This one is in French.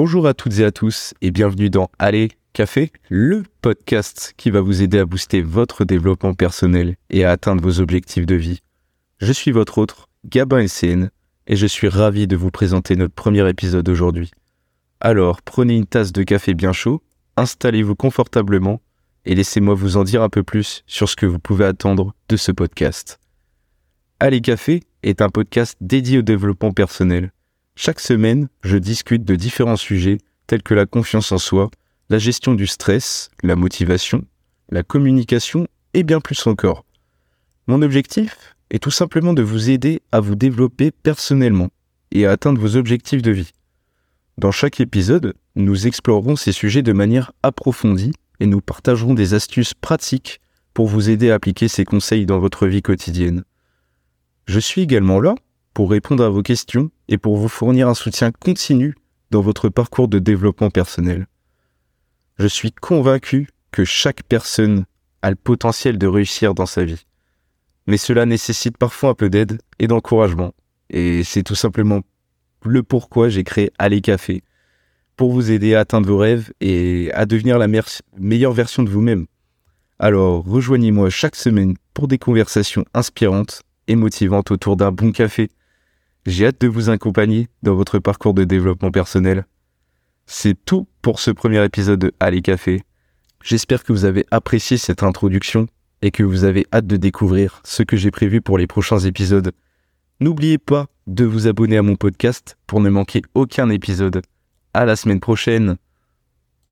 Bonjour à toutes et à tous et bienvenue dans Allez Café, le podcast qui va vous aider à booster votre développement personnel et à atteindre vos objectifs de vie. Je suis votre autre, Gabin SCN, et je suis ravi de vous présenter notre premier épisode aujourd'hui. Alors, prenez une tasse de café bien chaud, installez-vous confortablement et laissez-moi vous en dire un peu plus sur ce que vous pouvez attendre de ce podcast. Allez Café est un podcast dédié au développement personnel. Chaque semaine, je discute de différents sujets tels que la confiance en soi, la gestion du stress, la motivation, la communication et bien plus encore. Mon objectif est tout simplement de vous aider à vous développer personnellement et à atteindre vos objectifs de vie. Dans chaque épisode, nous explorerons ces sujets de manière approfondie et nous partagerons des astuces pratiques pour vous aider à appliquer ces conseils dans votre vie quotidienne. Je suis également là pour répondre à vos questions et pour vous fournir un soutien continu dans votre parcours de développement personnel. Je suis convaincu que chaque personne a le potentiel de réussir dans sa vie. Mais cela nécessite parfois un peu d'aide et d'encouragement. Et c'est tout simplement le pourquoi j'ai créé Aller Café, pour vous aider à atteindre vos rêves et à devenir la meilleure version de vous-même. Alors rejoignez-moi chaque semaine pour des conversations inspirantes et motivante autour d'un bon café. J'ai hâte de vous accompagner dans votre parcours de développement personnel. C'est tout pour ce premier épisode de Allez Café. J'espère que vous avez apprécié cette introduction et que vous avez hâte de découvrir ce que j'ai prévu pour les prochains épisodes. N'oubliez pas de vous abonner à mon podcast pour ne manquer aucun épisode. À la semaine prochaine!